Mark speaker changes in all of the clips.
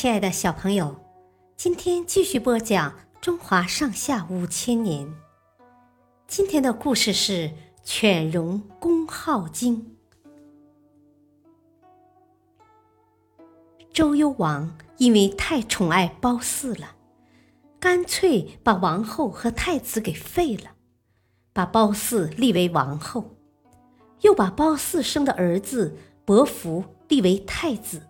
Speaker 1: 亲爱的小朋友，今天继续播讲《中华上下五千年》。今天的故事是犬戎攻镐京。周幽王因为太宠爱褒姒了，干脆把王后和太子给废了，把褒姒立为王后，又把褒姒生的儿子伯服立为太子。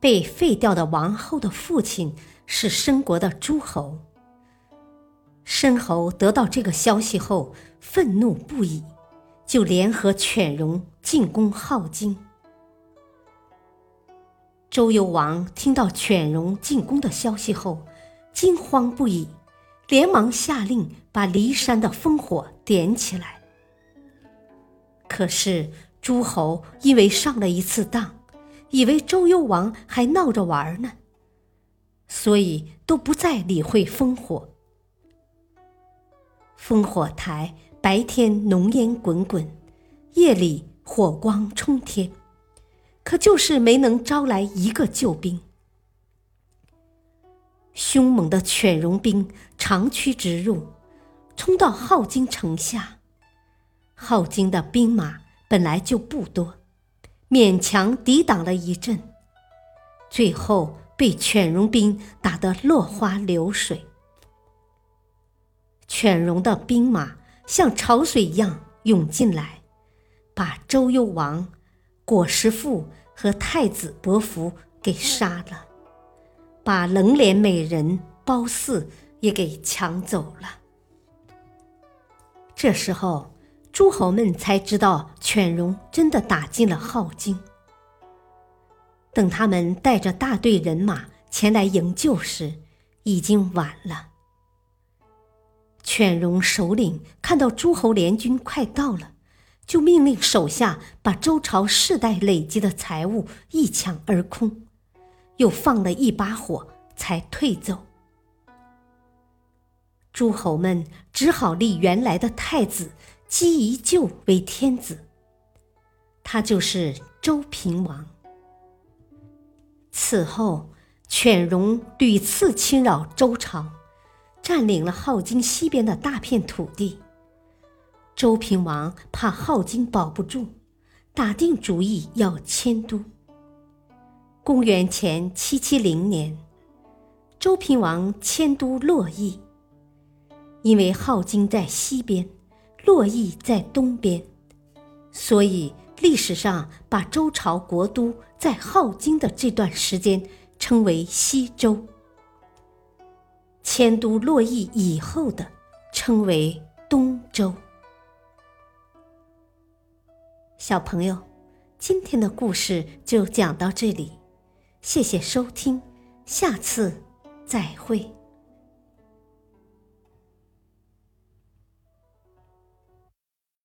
Speaker 1: 被废掉的王后的父亲是申国的诸侯。申侯得到这个消息后，愤怒不已，就联合犬戎进攻镐京。周幽王听到犬戎进攻的消息后，惊慌不已，连忙下令把骊山的烽火点起来。可是诸侯因为上了一次当。以为周幽王还闹着玩呢，所以都不再理会烽火。烽火台白天浓烟滚滚，夜里火光冲天，可就是没能招来一个救兵。凶猛的犬戎兵长驱直入，冲到镐京城下。镐京的兵马本来就不多。勉强抵挡了一阵，最后被犬戎兵打得落花流水。犬戎的兵马像潮水一样涌进来，把周幽王、果实父和太子伯服给杀了，把冷脸美人褒姒也给抢走了。这时候。诸侯们才知道犬戎真的打进了镐京。等他们带着大队人马前来营救时，已经晚了。犬戎首领看到诸侯联军快到了，就命令手下把周朝世代累积的财物一抢而空，又放了一把火，才退走。诸侯们只好立原来的太子。姬宜臼为天子，他就是周平王。此后，犬戎屡次侵扰周朝，占领了镐京西边的大片土地。周平王怕镐京保不住，打定主意要迁都。公元前七七零年，周平王迁都洛邑，因为镐京在西边。洛邑在东边，所以历史上把周朝国都在镐京的这段时间称为西周。迁都洛邑以后的称为东周。小朋友，今天的故事就讲到这里，谢谢收听，下次再会。